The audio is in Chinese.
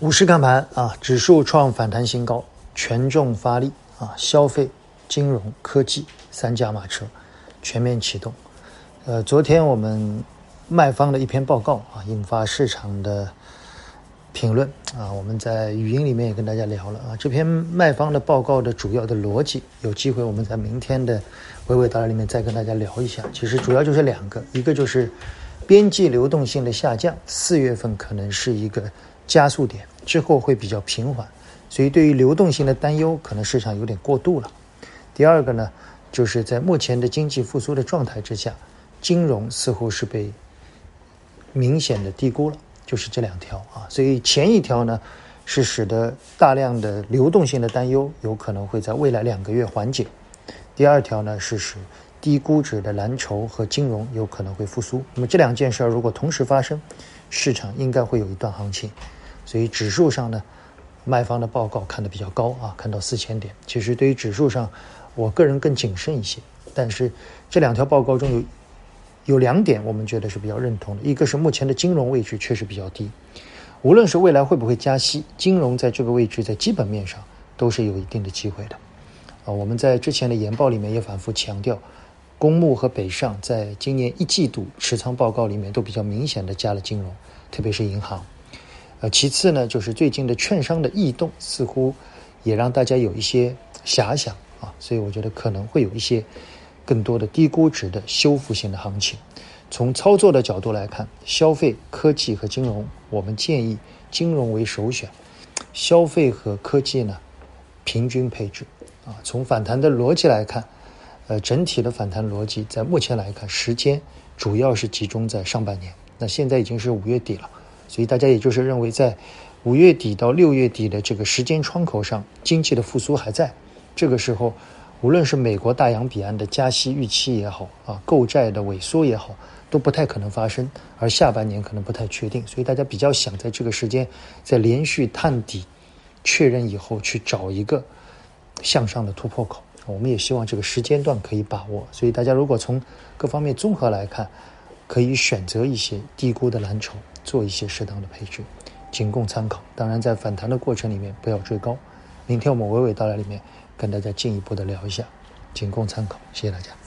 五市看盘啊，指数创反弹新高，权重发力啊，消费、金融、科技三驾马车全面启动。呃，昨天我们卖方的一篇报告啊，引发市场的评论啊，我们在语音里面也跟大家聊了啊，这篇卖方的报告的主要的逻辑，有机会我们在明天的娓娓道来里面再跟大家聊一下。其实主要就是两个，一个就是边际流动性的下降，四月份可能是一个加速点。之后会比较平缓，所以对于流动性的担忧，可能市场有点过度了。第二个呢，就是在目前的经济复苏的状态之下，金融似乎是被明显的低估了，就是这两条啊。所以前一条呢，是使得大量的流动性的担忧有可能会在未来两个月缓解；第二条呢，是使低估值的蓝筹和金融有可能会复苏。那么这两件事儿如果同时发生，市场应该会有一段行情。所以指数上呢，卖方的报告看得比较高啊，看到四千点。其实对于指数上，我个人更谨慎一些。但是这两条报告中有有两点，我们觉得是比较认同的。一个是目前的金融位置确实比较低，无论是未来会不会加息，金融在这个位置在基本面上都是有一定的机会的。啊，我们在之前的研报里面也反复强调，公募和北上在今年一季度持仓报告里面都比较明显的加了金融，特别是银行。呃，其次呢，就是最近的券商的异动，似乎也让大家有一些遐想啊，所以我觉得可能会有一些更多的低估值的修复性的行情。从操作的角度来看，消费、科技和金融，我们建议金融为首选，消费和科技呢平均配置啊。从反弹的逻辑来看，呃，整体的反弹逻辑在目前来看，时间主要是集中在上半年。那现在已经是五月底了。所以大家也就是认为，在五月底到六月底的这个时间窗口上，经济的复苏还在。这个时候，无论是美国大洋彼岸的加息预期也好，啊，购债的萎缩也好，都不太可能发生。而下半年可能不太确定，所以大家比较想在这个时间，在连续探底确认以后，去找一个向上的突破口。我们也希望这个时间段可以把握。所以大家如果从各方面综合来看，可以选择一些低估的蓝筹。做一些适当的配置，仅供参考。当然，在反弹的过程里面不要追高。明天我们娓娓道来里面跟大家进一步的聊一下，仅供参考。谢谢大家。